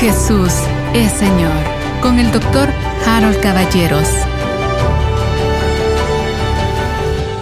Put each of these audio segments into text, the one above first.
Jesús es Señor con el doctor Harold Caballeros.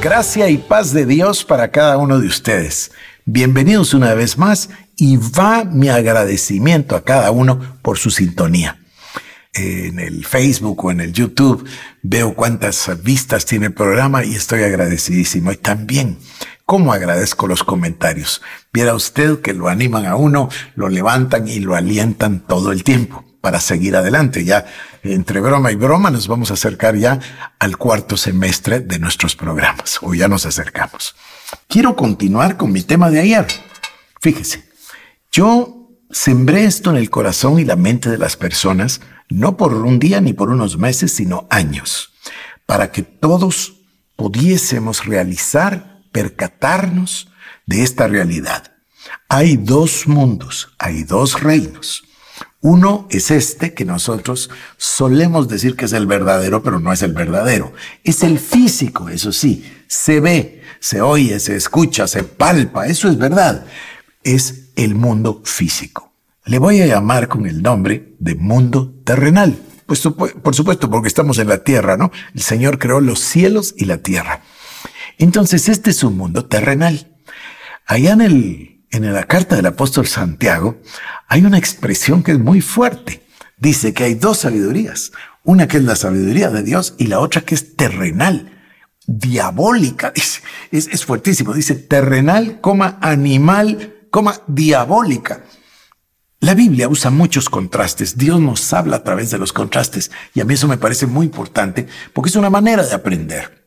Gracia y paz de Dios para cada uno de ustedes. Bienvenidos una vez más y va mi agradecimiento a cada uno por su sintonía. En el Facebook o en el YouTube veo cuántas vistas tiene el programa y estoy agradecidísimo. Y también, cómo agradezco los comentarios. Viera usted que lo animan a uno, lo levantan y lo alientan todo el tiempo para seguir adelante. Ya entre broma y broma nos vamos a acercar ya al cuarto semestre de nuestros programas, o ya nos acercamos. Quiero continuar con mi tema de ayer. Fíjese, yo sembré esto en el corazón y la mente de las personas, no por un día ni por unos meses, sino años, para que todos pudiésemos realizar, percatarnos de esta realidad. Hay dos mundos, hay dos reinos. Uno es este que nosotros solemos decir que es el verdadero, pero no es el verdadero. Es el físico, eso sí, se ve, se oye, se escucha, se palpa, eso es verdad. Es el mundo físico. Le voy a llamar con el nombre de mundo terrenal. Pues por supuesto, porque estamos en la tierra, ¿no? El Señor creó los cielos y la tierra. Entonces, este es un mundo terrenal. Allá en el en la carta del apóstol Santiago hay una expresión que es muy fuerte. Dice que hay dos sabidurías. Una que es la sabiduría de Dios y la otra que es terrenal, diabólica. Es, es fuertísimo. Dice terrenal, coma, animal, coma, diabólica. La Biblia usa muchos contrastes. Dios nos habla a través de los contrastes. Y a mí eso me parece muy importante porque es una manera de aprender.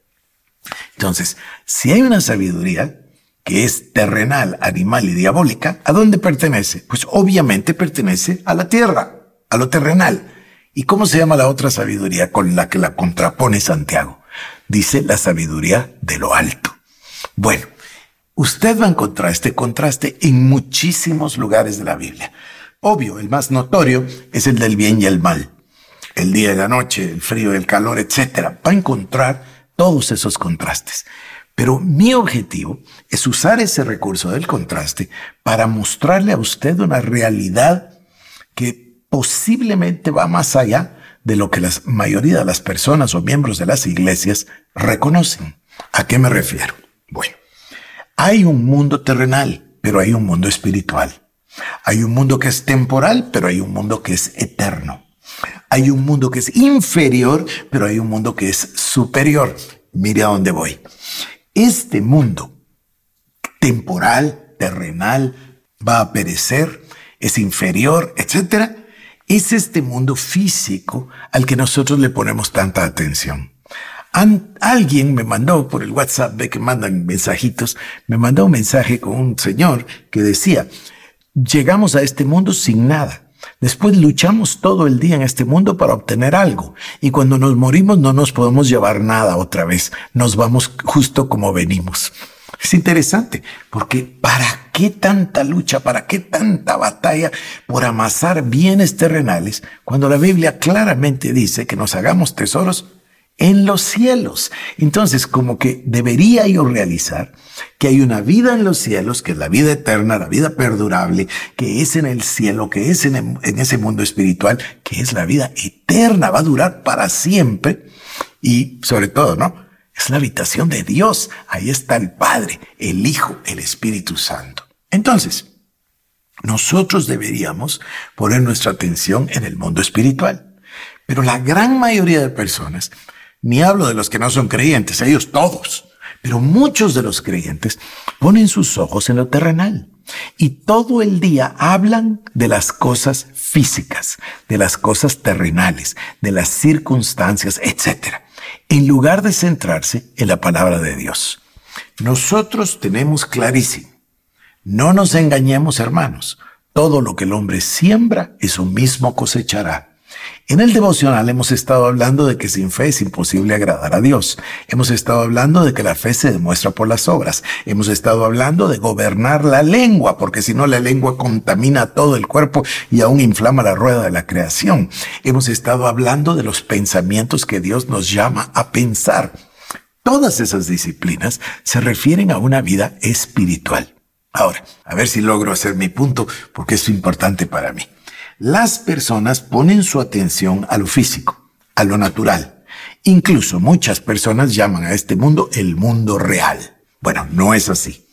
Entonces, si hay una sabiduría, que es terrenal, animal y diabólica, ¿a dónde pertenece? Pues obviamente pertenece a la tierra, a lo terrenal. ¿Y cómo se llama la otra sabiduría con la que la contrapone Santiago? Dice la sabiduría de lo alto. Bueno, usted va a encontrar este contraste en muchísimos lugares de la Biblia. Obvio, el más notorio es el del bien y el mal. El día y la noche, el frío y el calor, etc. Va a encontrar todos esos contrastes. Pero mi objetivo es usar ese recurso del contraste para mostrarle a usted una realidad que posiblemente va más allá de lo que la mayoría de las personas o miembros de las iglesias reconocen. ¿A qué me refiero? Bueno, hay un mundo terrenal, pero hay un mundo espiritual. Hay un mundo que es temporal, pero hay un mundo que es eterno. Hay un mundo que es inferior, pero hay un mundo que es superior. Mire a dónde voy este mundo temporal, terrenal, va a perecer, es inferior, etc., es este mundo físico al que nosotros le ponemos tanta atención. alguien me mandó por el WhatsApp, ve que mandan mensajitos, me mandó un mensaje con un señor que decía, llegamos a este mundo sin nada. Después luchamos todo el día en este mundo para obtener algo. Y cuando nos morimos no nos podemos llevar nada otra vez, nos vamos justo como venimos. Es interesante porque ¿para qué tanta lucha, para qué tanta batalla por amasar bienes terrenales cuando la Biblia claramente dice que nos hagamos tesoros en los cielos. Entonces, como que debería yo realizar que hay una vida en los cielos, que es la vida eterna, la vida perdurable, que es en el cielo, que es en, ese mundo espiritual, que es la vida eterna, va a durar para siempre. Y sobre todo, ¿no? Es la habitación de Dios. Ahí está el Padre, el Hijo, el Espíritu Santo. Entonces, nosotros deberíamos poner nuestra atención en el mundo espiritual. Pero la gran mayoría de personas ni hablo de los que no son creyentes, ellos todos. Pero muchos de los creyentes ponen sus ojos en lo terrenal y todo el día hablan de las cosas físicas, de las cosas terrenales, de las circunstancias, etc. En lugar de centrarse en la palabra de Dios. Nosotros tenemos clarísimo. No nos engañemos, hermanos. Todo lo que el hombre siembra, eso mismo cosechará. En el devocional hemos estado hablando de que sin fe es imposible agradar a Dios. Hemos estado hablando de que la fe se demuestra por las obras. Hemos estado hablando de gobernar la lengua, porque si no la lengua contamina todo el cuerpo y aún inflama la rueda de la creación. Hemos estado hablando de los pensamientos que Dios nos llama a pensar. Todas esas disciplinas se refieren a una vida espiritual. Ahora, a ver si logro hacer mi punto, porque es importante para mí. Las personas ponen su atención a lo físico, a lo natural. Incluso muchas personas llaman a este mundo el mundo real. Bueno, no es así.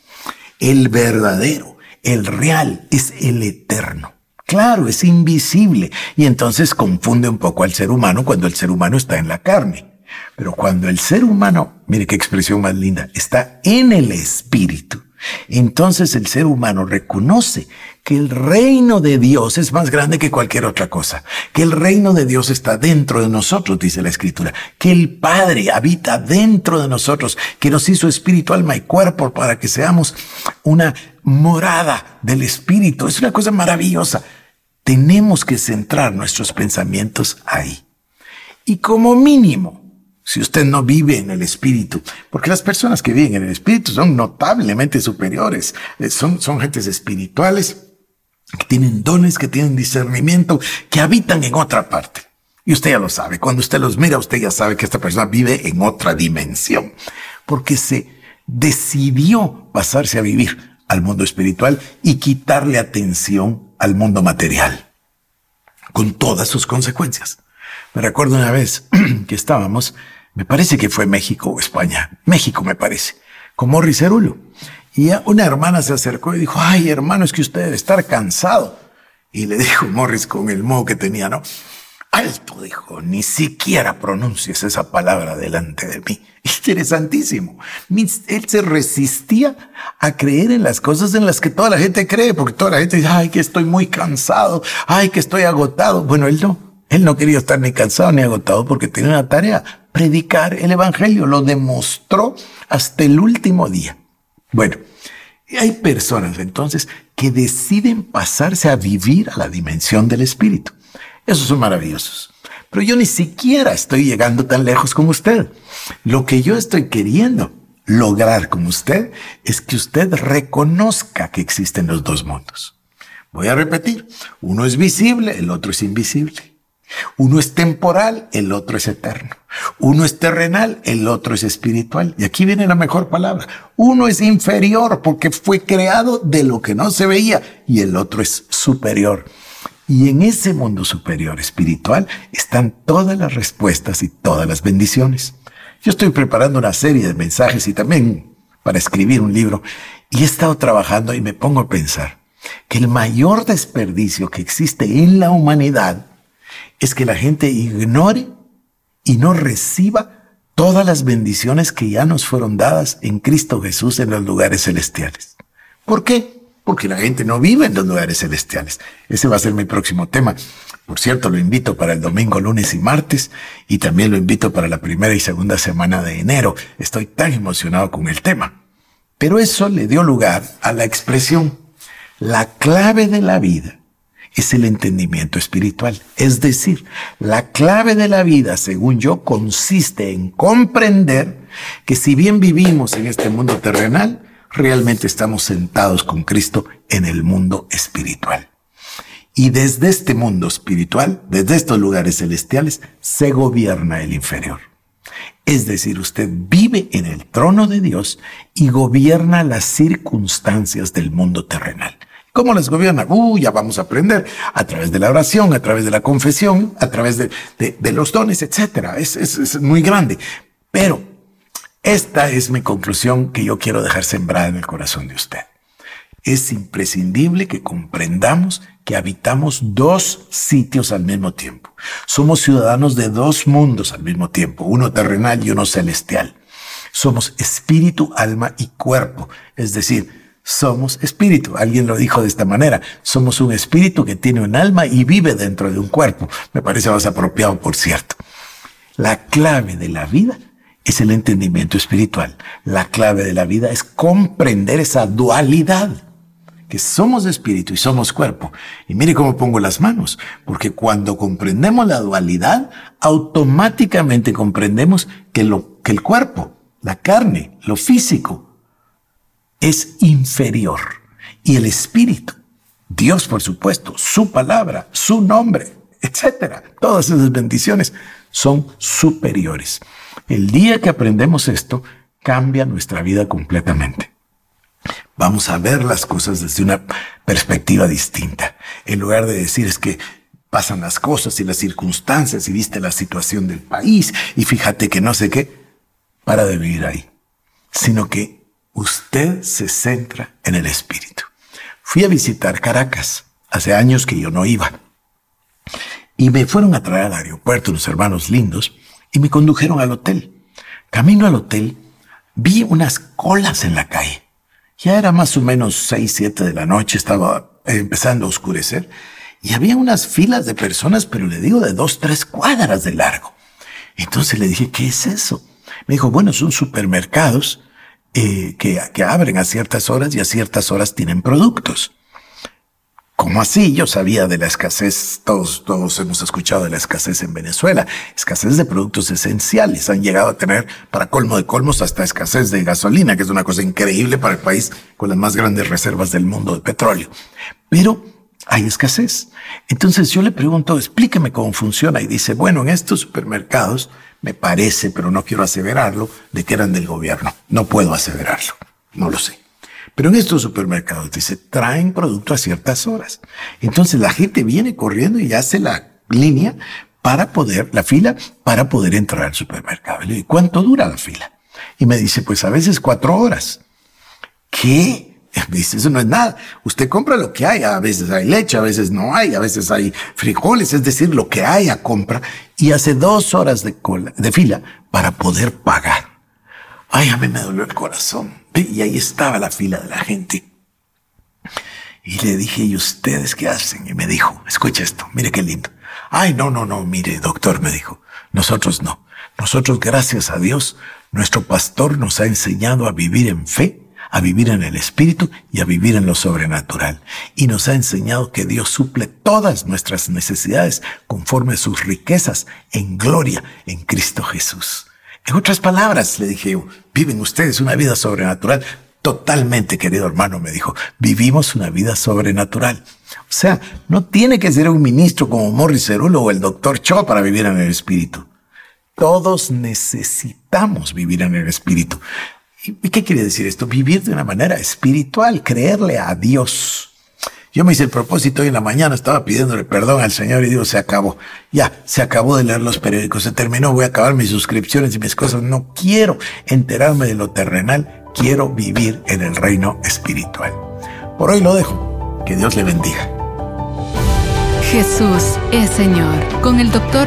El verdadero, el real, es el eterno. Claro, es invisible y entonces confunde un poco al ser humano cuando el ser humano está en la carne. Pero cuando el ser humano, mire qué expresión más linda, está en el espíritu, entonces el ser humano reconoce que el reino de Dios es más grande que cualquier otra cosa, que el reino de Dios está dentro de nosotros, dice la escritura, que el Padre habita dentro de nosotros, que nos hizo espíritu, alma y cuerpo para que seamos una morada del espíritu. Es una cosa maravillosa. Tenemos que centrar nuestros pensamientos ahí. Y como mínimo, si usted no vive en el espíritu, porque las personas que viven en el espíritu son notablemente superiores, eh, son, son gentes espirituales que tienen dones, que tienen discernimiento, que habitan en otra parte. Y usted ya lo sabe, cuando usted los mira, usted ya sabe que esta persona vive en otra dimensión, porque se decidió pasarse a vivir al mundo espiritual y quitarle atención al mundo material, con todas sus consecuencias. Me recuerdo una vez que estábamos me parece que fue México o España, México me parece, con Morris Cerulo. Y una hermana se acercó y dijo, ay hermano, es que usted debe estar cansado. Y le dijo Morris con el modo que tenía, ¿no? Alto, dijo, ni siquiera pronuncies esa palabra delante de mí. Interesantísimo. Él se resistía a creer en las cosas en las que toda la gente cree, porque toda la gente dice, ay, que estoy muy cansado, ay, que estoy agotado. Bueno, él no. Él no quería estar ni cansado ni agotado porque tenía una tarea, predicar el Evangelio. Lo demostró hasta el último día. Bueno, hay personas entonces que deciden pasarse a vivir a la dimensión del Espíritu. Esos son maravillosos. Pero yo ni siquiera estoy llegando tan lejos como usted. Lo que yo estoy queriendo lograr como usted es que usted reconozca que existen los dos mundos. Voy a repetir, uno es visible, el otro es invisible. Uno es temporal, el otro es eterno. Uno es terrenal, el otro es espiritual. Y aquí viene la mejor palabra. Uno es inferior porque fue creado de lo que no se veía y el otro es superior. Y en ese mundo superior espiritual están todas las respuestas y todas las bendiciones. Yo estoy preparando una serie de mensajes y también para escribir un libro y he estado trabajando y me pongo a pensar que el mayor desperdicio que existe en la humanidad es que la gente ignore y no reciba todas las bendiciones que ya nos fueron dadas en Cristo Jesús en los lugares celestiales. ¿Por qué? Porque la gente no vive en los lugares celestiales. Ese va a ser mi próximo tema. Por cierto, lo invito para el domingo, lunes y martes, y también lo invito para la primera y segunda semana de enero. Estoy tan emocionado con el tema. Pero eso le dio lugar a la expresión, la clave de la vida es el entendimiento espiritual. Es decir, la clave de la vida, según yo, consiste en comprender que si bien vivimos en este mundo terrenal, realmente estamos sentados con Cristo en el mundo espiritual. Y desde este mundo espiritual, desde estos lugares celestiales, se gobierna el inferior. Es decir, usted vive en el trono de Dios y gobierna las circunstancias del mundo terrenal. ¿Cómo les gobierna? Uh, ya vamos a aprender a través de la oración, a través de la confesión, a través de, los dones, etcétera. Es, es muy grande. Pero esta es mi conclusión que yo quiero dejar sembrada en el corazón de usted. Es imprescindible que comprendamos que habitamos dos sitios al mismo tiempo. Somos ciudadanos de dos mundos al mismo tiempo, uno terrenal y uno celestial. Somos espíritu, alma y cuerpo. Es decir, somos espíritu. Alguien lo dijo de esta manera. Somos un espíritu que tiene un alma y vive dentro de un cuerpo. Me parece más apropiado, por cierto. La clave de la vida es el entendimiento espiritual. La clave de la vida es comprender esa dualidad, que somos espíritu y somos cuerpo. Y mire cómo pongo las manos, porque cuando comprendemos la dualidad, automáticamente comprendemos que, lo, que el cuerpo, la carne, lo físico, es inferior. Y el Espíritu, Dios por supuesto, su palabra, su nombre, etcétera, todas esas bendiciones son superiores. El día que aprendemos esto, cambia nuestra vida completamente. Vamos a ver las cosas desde una perspectiva distinta. En lugar de decir es que pasan las cosas y las circunstancias y viste la situación del país y fíjate que no sé qué, para de vivir ahí. Sino que usted se centra en el espíritu. Fui a visitar Caracas. Hace años que yo no iba. Y me fueron a traer al aeropuerto unos hermanos lindos y me condujeron al hotel. Camino al hotel, vi unas colas en la calle. Ya era más o menos seis, siete de la noche, estaba empezando a oscurecer y había unas filas de personas, pero le digo de dos, tres cuadras de largo. Entonces le dije, ¿qué es eso? Me dijo, bueno, son supermercados eh, que, que abren a ciertas horas y a ciertas horas tienen productos. ¿Cómo así? Yo sabía de la escasez, todos, todos hemos escuchado de la escasez en Venezuela, escasez de productos esenciales. Han llegado a tener, para colmo de colmos, hasta escasez de gasolina, que es una cosa increíble para el país con las más grandes reservas del mundo de petróleo. Pero hay escasez. Entonces yo le pregunto, explíqueme cómo funciona. Y dice, bueno, en estos supermercados, me parece, pero no quiero aseverarlo, de que eran del gobierno. No puedo aseverarlo. No lo sé. Pero en estos supermercados dice, traen producto a ciertas horas. Entonces la gente viene corriendo y hace la línea para poder, la fila, para poder entrar al supermercado. Y le digo, ¿cuánto dura la fila? Y me dice, pues a veces cuatro horas. ¿Qué? Dice, eso no es nada. Usted compra lo que hay. A veces hay leche, a veces no hay, a veces hay frijoles, es decir, lo que haya compra. Y hace dos horas de cola, de fila para poder pagar. Ay, a mí me dolió el corazón. Y ahí estaba la fila de la gente. Y le dije, ¿y ustedes qué hacen? Y me dijo, escucha esto, mire qué lindo. Ay, no, no, no, mire, doctor, me dijo, nosotros no. Nosotros, gracias a Dios, nuestro pastor nos ha enseñado a vivir en fe, a vivir en el Espíritu y a vivir en lo sobrenatural. Y nos ha enseñado que Dios suple todas nuestras necesidades conforme a sus riquezas en gloria en Cristo Jesús. En otras palabras, le dije viven ustedes una vida sobrenatural. Totalmente, querido hermano, me dijo, vivimos una vida sobrenatural. O sea, no tiene que ser un ministro como Morris Cerulo o el doctor Cho para vivir en el Espíritu. Todos necesitamos vivir en el Espíritu. ¿Y qué quiere decir esto? Vivir de una manera espiritual, creerle a Dios. Yo me hice el propósito hoy en la mañana, estaba pidiéndole perdón al Señor y digo, se acabó. Ya, se acabó de leer los periódicos, se terminó, voy a acabar mis suscripciones y mis cosas. No quiero enterarme de lo terrenal, quiero vivir en el reino espiritual. Por hoy lo dejo. Que Dios le bendiga. Jesús es Señor. Con el doctor